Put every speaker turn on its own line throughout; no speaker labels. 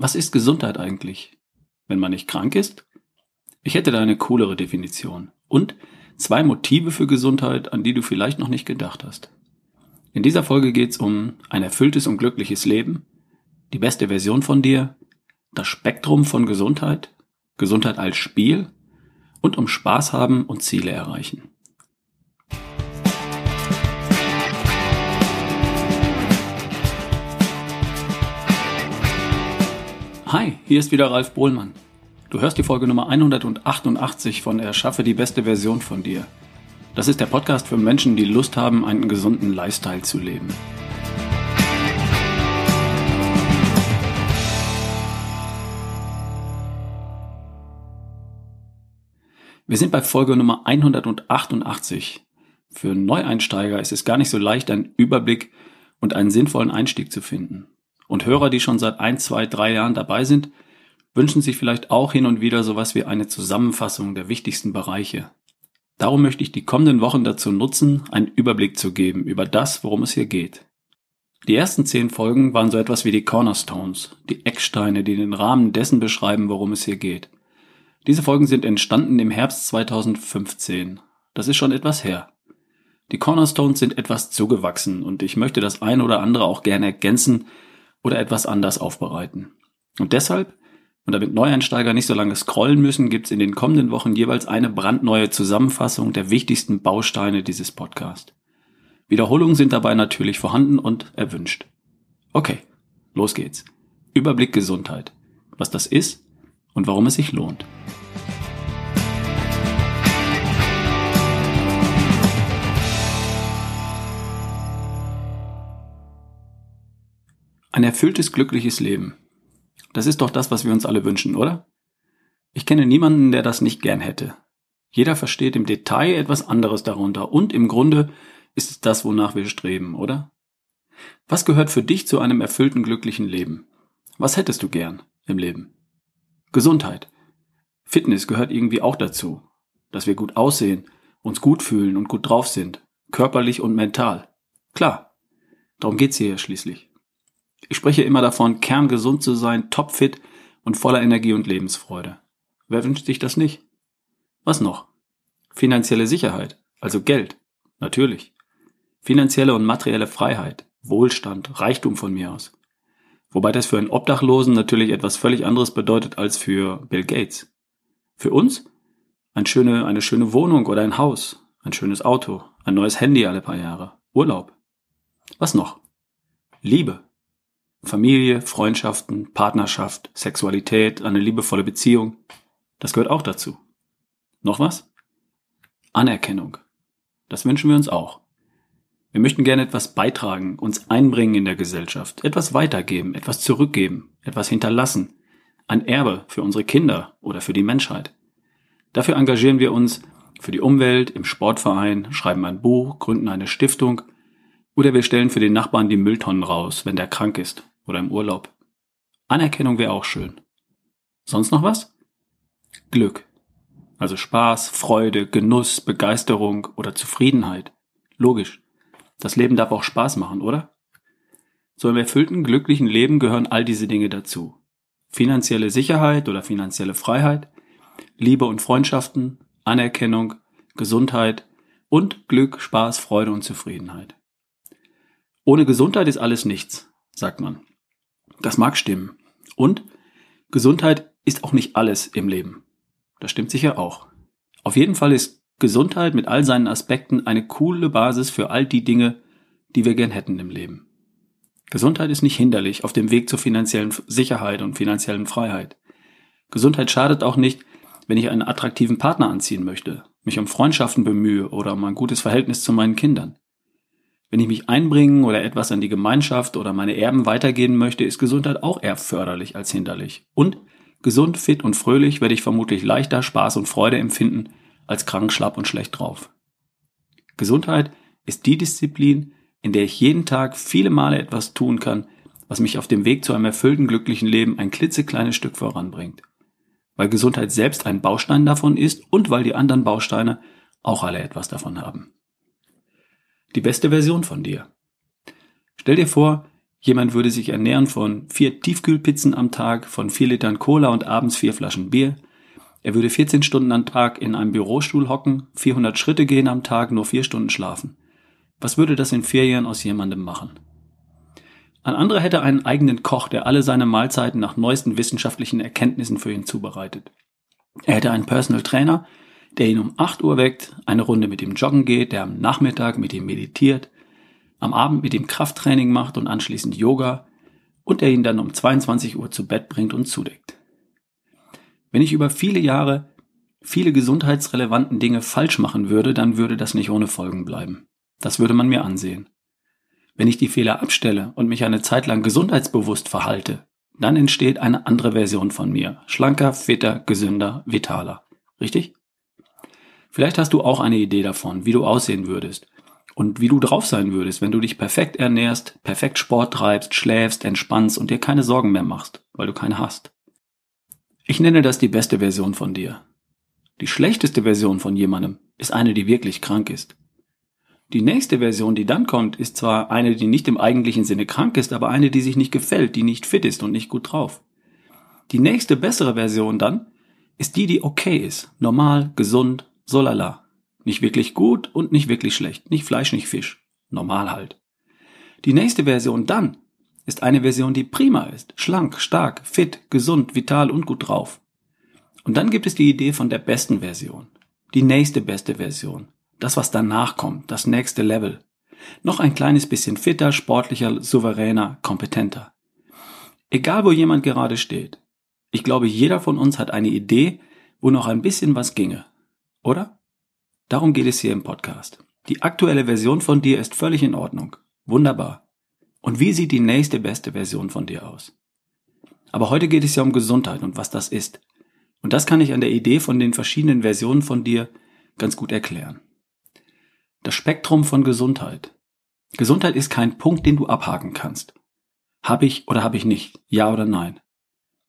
Was ist Gesundheit eigentlich? Wenn man nicht krank ist? Ich hätte da eine coolere Definition. Und zwei Motive für Gesundheit, an die du vielleicht noch nicht gedacht hast. In dieser Folge geht es um ein erfülltes und glückliches Leben, die beste Version von dir, das Spektrum von Gesundheit, Gesundheit als Spiel und um Spaß haben und Ziele erreichen. Hi, hier ist wieder Ralf Bohlmann. Du hörst die Folge Nummer 188 von Erschaffe die beste Version von dir. Das ist der Podcast für Menschen, die Lust haben, einen gesunden Lifestyle zu leben. Wir sind bei Folge Nummer 188. Für Neueinsteiger ist es gar nicht so leicht, einen Überblick und einen sinnvollen Einstieg zu finden. Und Hörer, die schon seit ein, zwei, drei Jahren dabei sind, wünschen sich vielleicht auch hin und wieder sowas wie eine Zusammenfassung der wichtigsten Bereiche. Darum möchte ich die kommenden Wochen dazu nutzen, einen Überblick zu geben über das, worum es hier geht. Die ersten zehn Folgen waren so etwas wie die Cornerstones, die Ecksteine, die den Rahmen dessen beschreiben, worum es hier geht. Diese Folgen sind entstanden im Herbst 2015. Das ist schon etwas her. Die Cornerstones sind etwas zugewachsen und ich möchte das ein oder andere auch gerne ergänzen, oder etwas anders aufbereiten. Und deshalb, und damit Neueinsteiger nicht so lange scrollen müssen, gibt's in den kommenden Wochen jeweils eine brandneue Zusammenfassung der wichtigsten Bausteine dieses Podcasts. Wiederholungen sind dabei natürlich vorhanden und erwünscht. Okay, los geht's. Überblick Gesundheit. Was das ist und warum es sich lohnt. Ein erfülltes, glückliches Leben. Das ist doch das, was wir uns alle wünschen, oder? Ich kenne niemanden, der das nicht gern hätte. Jeder versteht im Detail etwas anderes darunter und im Grunde ist es das, wonach wir streben, oder? Was gehört für dich zu einem erfüllten, glücklichen Leben? Was hättest du gern im Leben? Gesundheit. Fitness gehört irgendwie auch dazu. Dass wir gut aussehen, uns gut fühlen und gut drauf sind. Körperlich und mental. Klar. Darum geht's hier ja schließlich. Ich spreche immer davon, kerngesund zu sein, topfit und voller Energie und Lebensfreude. Wer wünscht sich das nicht? Was noch? Finanzielle Sicherheit, also Geld, natürlich. Finanzielle und materielle Freiheit, Wohlstand, Reichtum von mir aus. Wobei das für einen Obdachlosen natürlich etwas völlig anderes bedeutet als für Bill Gates. Für uns ein schöne, eine schöne Wohnung oder ein Haus, ein schönes Auto, ein neues Handy alle paar Jahre, Urlaub. Was noch? Liebe, Familie, Freundschaften, Partnerschaft, Sexualität, eine liebevolle Beziehung. Das gehört auch dazu. Noch was? Anerkennung. Das wünschen wir uns auch. Wir möchten gerne etwas beitragen, uns einbringen in der Gesellschaft, etwas weitergeben, etwas zurückgeben, etwas hinterlassen, ein Erbe für unsere Kinder oder für die Menschheit. Dafür engagieren wir uns für die Umwelt, im Sportverein, schreiben ein Buch, gründen eine Stiftung oder wir stellen für den Nachbarn die Mülltonnen raus, wenn der krank ist oder im Urlaub. Anerkennung wäre auch schön. Sonst noch was? Glück. Also Spaß, Freude, Genuss, Begeisterung oder Zufriedenheit. Logisch. Das Leben darf auch Spaß machen, oder? Zu einem erfüllten, glücklichen Leben gehören all diese Dinge dazu. Finanzielle Sicherheit oder finanzielle Freiheit, Liebe und Freundschaften, Anerkennung, Gesundheit und Glück, Spaß, Freude und Zufriedenheit. Ohne Gesundheit ist alles nichts, sagt man. Das mag stimmen. Und Gesundheit ist auch nicht alles im Leben. Das stimmt sicher auch. Auf jeden Fall ist Gesundheit mit all seinen Aspekten eine coole Basis für all die Dinge, die wir gern hätten im Leben. Gesundheit ist nicht hinderlich auf dem Weg zur finanziellen Sicherheit und finanziellen Freiheit. Gesundheit schadet auch nicht, wenn ich einen attraktiven Partner anziehen möchte, mich um Freundschaften bemühe oder um ein gutes Verhältnis zu meinen Kindern. Wenn ich mich einbringen oder etwas an die Gemeinschaft oder meine Erben weitergehen möchte, ist Gesundheit auch eher förderlich als hinderlich. Und gesund, fit und fröhlich werde ich vermutlich leichter Spaß und Freude empfinden als krank, schlapp und schlecht drauf. Gesundheit ist die Disziplin, in der ich jeden Tag viele Male etwas tun kann, was mich auf dem Weg zu einem erfüllten, glücklichen Leben ein klitzekleines Stück voranbringt. Weil Gesundheit selbst ein Baustein davon ist und weil die anderen Bausteine auch alle etwas davon haben die beste Version von dir. Stell dir vor, Jemand würde sich ernähren von vier Tiefkühlpizzen am Tag, von vier Litern Cola und abends vier Flaschen Bier. Er würde 14 Stunden am Tag in einem Bürostuhl hocken, 400 Schritte gehen am Tag, nur vier Stunden schlafen. Was würde das in vier Jahren aus jemandem machen? Ein anderer hätte einen eigenen Koch, der alle seine Mahlzeiten nach neuesten wissenschaftlichen Erkenntnissen für ihn zubereitet. Er hätte einen Personal Trainer, der ihn um 8 Uhr weckt, eine Runde mit ihm joggen geht, der am Nachmittag mit ihm meditiert, am Abend mit ihm Krafttraining macht und anschließend Yoga und der ihn dann um 22 Uhr zu Bett bringt und zudeckt. Wenn ich über viele Jahre viele gesundheitsrelevanten Dinge falsch machen würde, dann würde das nicht ohne Folgen bleiben. Das würde man mir ansehen. Wenn ich die Fehler abstelle und mich eine Zeit lang gesundheitsbewusst verhalte, dann entsteht eine andere Version von mir. Schlanker, fitter, gesünder, vitaler. Richtig? Vielleicht hast du auch eine Idee davon, wie du aussehen würdest und wie du drauf sein würdest, wenn du dich perfekt ernährst, perfekt Sport treibst, schläfst, entspannst und dir keine Sorgen mehr machst, weil du keine hast. Ich nenne das die beste Version von dir. Die schlechteste Version von jemandem ist eine, die wirklich krank ist. Die nächste Version, die dann kommt, ist zwar eine, die nicht im eigentlichen Sinne krank ist, aber eine, die sich nicht gefällt, die nicht fit ist und nicht gut drauf. Die nächste bessere Version dann ist die, die okay ist, normal, gesund, solala. Nicht wirklich gut und nicht wirklich schlecht, nicht Fleisch, nicht Fisch, normal halt. Die nächste Version dann ist eine Version, die prima ist, schlank, stark, fit, gesund, vital und gut drauf. Und dann gibt es die Idee von der besten Version, die nächste beste Version, das, was danach kommt, das nächste Level. Noch ein kleines bisschen fitter, sportlicher, souveräner, kompetenter. Egal wo jemand gerade steht. Ich glaube, jeder von uns hat eine Idee, wo noch ein bisschen was ginge. Oder? Darum geht es hier im Podcast. Die aktuelle Version von dir ist völlig in Ordnung. Wunderbar. Und wie sieht die nächste beste Version von dir aus? Aber heute geht es ja um Gesundheit und was das ist. Und das kann ich an der Idee von den verschiedenen Versionen von dir ganz gut erklären. Das Spektrum von Gesundheit. Gesundheit ist kein Punkt, den du abhaken kannst. Hab ich oder habe ich nicht? Ja oder nein?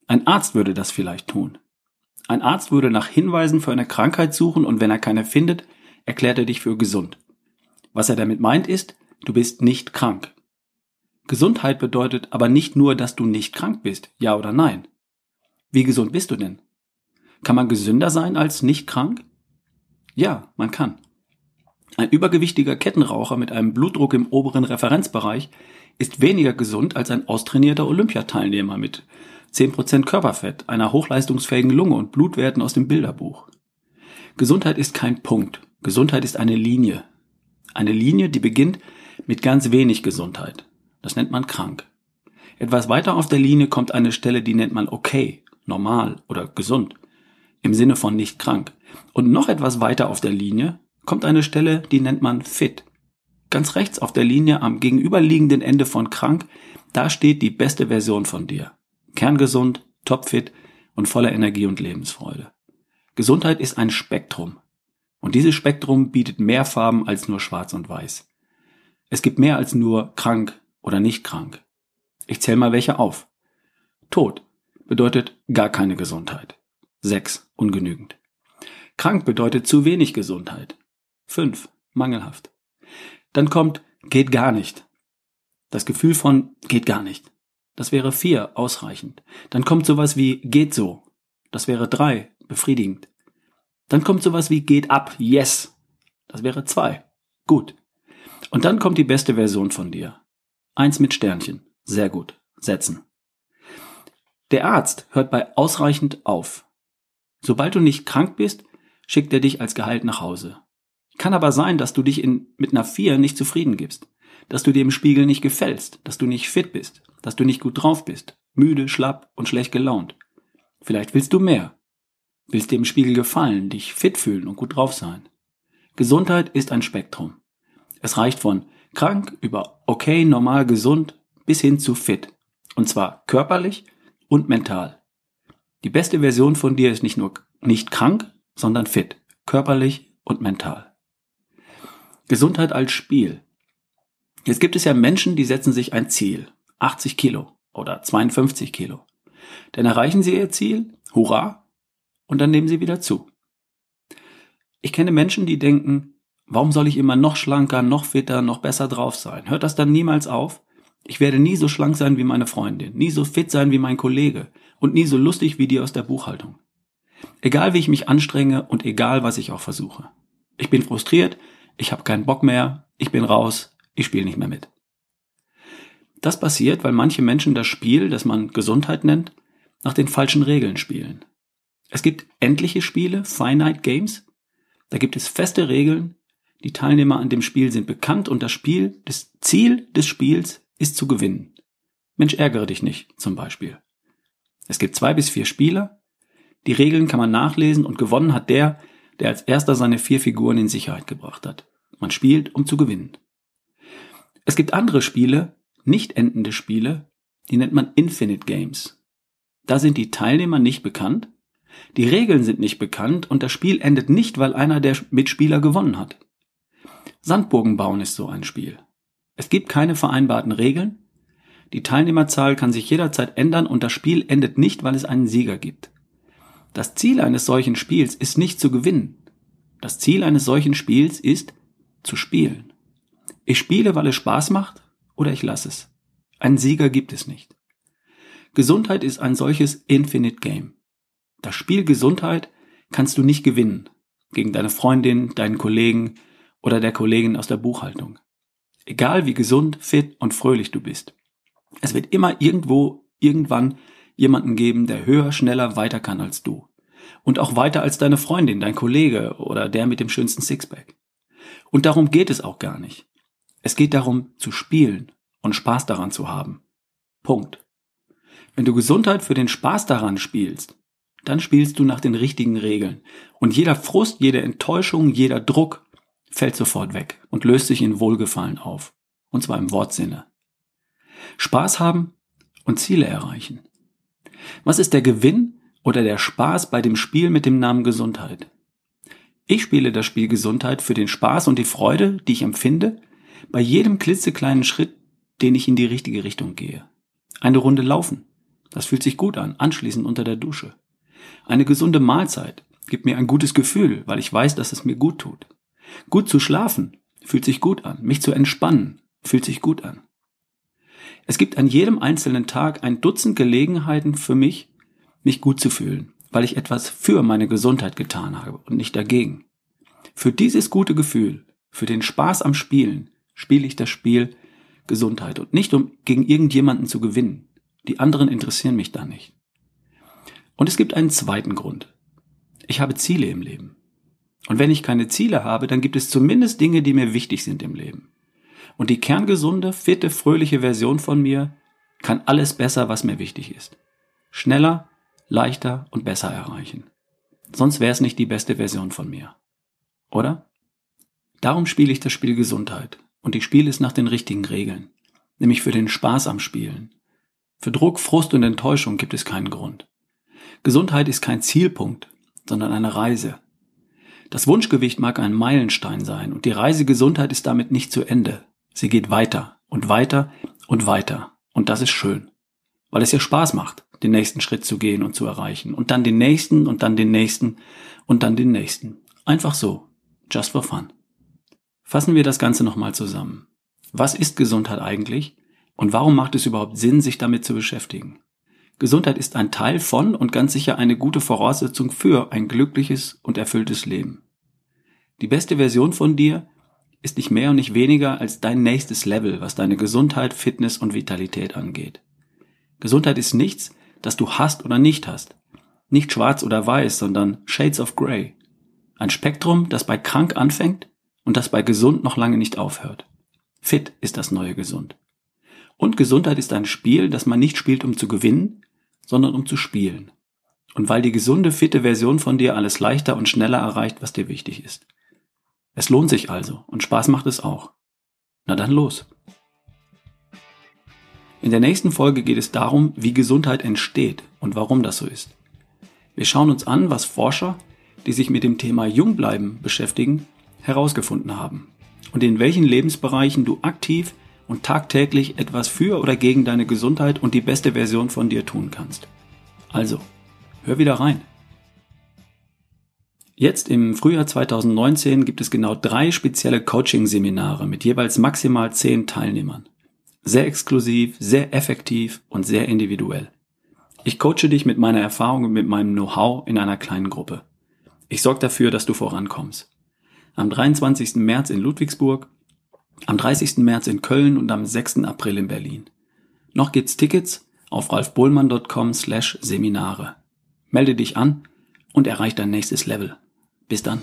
Ein Arzt würde das vielleicht tun. Ein Arzt würde nach Hinweisen für eine Krankheit suchen und wenn er keine findet, erklärt er dich für gesund. Was er damit meint ist, du bist nicht krank. Gesundheit bedeutet aber nicht nur, dass du nicht krank bist, ja oder nein. Wie gesund bist du denn? Kann man gesünder sein als nicht krank? Ja, man kann. Ein übergewichtiger Kettenraucher mit einem Blutdruck im oberen Referenzbereich ist weniger gesund als ein austrainierter Olympiateilnehmer mit 10% Körperfett, einer hochleistungsfähigen Lunge und Blutwerten aus dem Bilderbuch. Gesundheit ist kein Punkt. Gesundheit ist eine Linie. Eine Linie, die beginnt mit ganz wenig Gesundheit. Das nennt man krank. Etwas weiter auf der Linie kommt eine Stelle, die nennt man okay, normal oder gesund. Im Sinne von nicht krank. Und noch etwas weiter auf der Linie kommt eine Stelle, die nennt man fit. Ganz rechts auf der Linie am gegenüberliegenden Ende von krank, da steht die beste Version von dir. Kerngesund, topfit und voller Energie und Lebensfreude. Gesundheit ist ein Spektrum. Und dieses Spektrum bietet mehr Farben als nur schwarz und weiß. Es gibt mehr als nur krank oder nicht krank. Ich zähle mal welche auf. Tod bedeutet gar keine Gesundheit. Sechs ungenügend. Krank bedeutet zu wenig Gesundheit. 5. Mangelhaft. Dann kommt geht gar nicht. Das Gefühl von geht gar nicht. Das wäre 4. Ausreichend. Dann kommt sowas wie geht so. Das wäre 3. Befriedigend. Dann kommt sowas wie geht ab. Yes. Das wäre 2. Gut. Und dann kommt die beste Version von dir. Eins mit Sternchen. Sehr gut. Setzen. Der Arzt hört bei ausreichend auf. Sobald du nicht krank bist, schickt er dich als Gehalt nach Hause. Kann aber sein, dass du dich in, mit einer 4 nicht zufrieden gibst, dass du dir im Spiegel nicht gefällst, dass du nicht fit bist, dass du nicht gut drauf bist, müde, schlapp und schlecht gelaunt. Vielleicht willst du mehr. Willst dir im Spiegel gefallen, dich fit fühlen und gut drauf sein. Gesundheit ist ein Spektrum. Es reicht von krank über okay, normal, gesund bis hin zu fit. Und zwar körperlich und mental. Die beste Version von dir ist nicht nur nicht krank, sondern fit, körperlich und mental. Gesundheit als Spiel. Jetzt gibt es ja Menschen, die setzen sich ein Ziel. 80 Kilo oder 52 Kilo. Dann erreichen sie ihr Ziel, hurra, und dann nehmen sie wieder zu. Ich kenne Menschen, die denken, warum soll ich immer noch schlanker, noch fitter, noch besser drauf sein? Hört das dann niemals auf? Ich werde nie so schlank sein wie meine Freundin, nie so fit sein wie mein Kollege und nie so lustig wie die aus der Buchhaltung. Egal wie ich mich anstrenge und egal was ich auch versuche. Ich bin frustriert, ich habe keinen Bock mehr, ich bin raus, ich spiele nicht mehr mit. Das passiert, weil manche Menschen das Spiel, das man Gesundheit nennt, nach den falschen Regeln spielen. Es gibt endliche Spiele, Finite Games. Da gibt es feste Regeln. Die Teilnehmer an dem Spiel sind bekannt und das Spiel, das Ziel des Spiels ist zu gewinnen. Mensch, ärgere dich nicht, zum Beispiel. Es gibt zwei bis vier Spieler. Die Regeln kann man nachlesen und gewonnen hat der, der als erster seine vier Figuren in Sicherheit gebracht hat. Man spielt, um zu gewinnen. Es gibt andere Spiele, nicht endende Spiele, die nennt man Infinite Games. Da sind die Teilnehmer nicht bekannt, die Regeln sind nicht bekannt und das Spiel endet nicht, weil einer der Mitspieler gewonnen hat. Sandburgen bauen ist so ein Spiel. Es gibt keine vereinbarten Regeln, die Teilnehmerzahl kann sich jederzeit ändern und das Spiel endet nicht, weil es einen Sieger gibt. Das Ziel eines solchen Spiels ist nicht zu gewinnen. Das Ziel eines solchen Spiels ist zu spielen. Ich spiele, weil es Spaß macht oder ich lasse es. Einen Sieger gibt es nicht. Gesundheit ist ein solches Infinite Game. Das Spiel Gesundheit kannst du nicht gewinnen. Gegen deine Freundin, deinen Kollegen oder der Kollegin aus der Buchhaltung. Egal wie gesund, fit und fröhlich du bist. Es wird immer irgendwo, irgendwann jemanden geben, der höher, schneller, weiter kann als du. Und auch weiter als deine Freundin, dein Kollege oder der mit dem schönsten Sixpack. Und darum geht es auch gar nicht. Es geht darum, zu spielen und Spaß daran zu haben. Punkt. Wenn du Gesundheit für den Spaß daran spielst, dann spielst du nach den richtigen Regeln. Und jeder Frust, jede Enttäuschung, jeder Druck fällt sofort weg und löst sich in Wohlgefallen auf. Und zwar im Wortsinne. Spaß haben und Ziele erreichen. Was ist der Gewinn oder der Spaß bei dem Spiel mit dem Namen Gesundheit? Ich spiele das Spiel Gesundheit für den Spaß und die Freude, die ich empfinde, bei jedem klitzekleinen Schritt, den ich in die richtige Richtung gehe. Eine Runde laufen. Das fühlt sich gut an, anschließend unter der Dusche. Eine gesunde Mahlzeit gibt mir ein gutes Gefühl, weil ich weiß, dass es mir gut tut. Gut zu schlafen fühlt sich gut an. Mich zu entspannen fühlt sich gut an. Es gibt an jedem einzelnen Tag ein Dutzend Gelegenheiten für mich, mich gut zu fühlen, weil ich etwas für meine Gesundheit getan habe und nicht dagegen. Für dieses gute Gefühl, für den Spaß am Spielen, spiele ich das Spiel Gesundheit und nicht um gegen irgendjemanden zu gewinnen. Die anderen interessieren mich da nicht. Und es gibt einen zweiten Grund. Ich habe Ziele im Leben. Und wenn ich keine Ziele habe, dann gibt es zumindest Dinge, die mir wichtig sind im Leben. Und die kerngesunde, fitte, fröhliche Version von mir kann alles besser, was mir wichtig ist. Schneller, leichter und besser erreichen. Sonst wäre es nicht die beste Version von mir. Oder? Darum spiele ich das Spiel Gesundheit. Und ich spiele es nach den richtigen Regeln. Nämlich für den Spaß am Spielen. Für Druck, Frust und Enttäuschung gibt es keinen Grund. Gesundheit ist kein Zielpunkt, sondern eine Reise. Das Wunschgewicht mag ein Meilenstein sein und die Reise Gesundheit ist damit nicht zu Ende. Sie geht weiter und weiter und weiter. Und das ist schön. Weil es ja Spaß macht, den nächsten Schritt zu gehen und zu erreichen. Und dann den nächsten und dann den nächsten und dann den nächsten. Einfach so. Just for fun. Fassen wir das Ganze nochmal zusammen. Was ist Gesundheit eigentlich? Und warum macht es überhaupt Sinn, sich damit zu beschäftigen? Gesundheit ist ein Teil von und ganz sicher eine gute Voraussetzung für ein glückliches und erfülltes Leben. Die beste Version von dir ist nicht mehr und nicht weniger als dein nächstes Level, was deine Gesundheit, Fitness und Vitalität angeht. Gesundheit ist nichts, das du hast oder nicht hast. Nicht schwarz oder weiß, sondern Shades of Grey. Ein Spektrum, das bei krank anfängt und das bei gesund noch lange nicht aufhört. Fit ist das neue Gesund. Und Gesundheit ist ein Spiel, das man nicht spielt, um zu gewinnen, sondern um zu spielen. Und weil die gesunde, fitte Version von dir alles leichter und schneller erreicht, was dir wichtig ist. Es lohnt sich also und Spaß macht es auch. Na dann los. In der nächsten Folge geht es darum, wie Gesundheit entsteht und warum das so ist. Wir schauen uns an, was Forscher, die sich mit dem Thema Jungbleiben beschäftigen, herausgefunden haben und in welchen Lebensbereichen du aktiv und tagtäglich etwas für oder gegen deine Gesundheit und die beste Version von dir tun kannst. Also, hör wieder rein. Jetzt im Frühjahr 2019 gibt es genau drei spezielle Coaching-Seminare mit jeweils maximal zehn Teilnehmern. Sehr exklusiv, sehr effektiv und sehr individuell. Ich coache dich mit meiner Erfahrung und mit meinem Know-how in einer kleinen Gruppe. Ich sorge dafür, dass du vorankommst. Am 23. März in Ludwigsburg, am 30. März in Köln und am 6. April in Berlin. Noch gibt's Tickets auf ralfbohlmann.com slash Seminare. Melde dich an und erreich dein nächstes Level. Bis dann.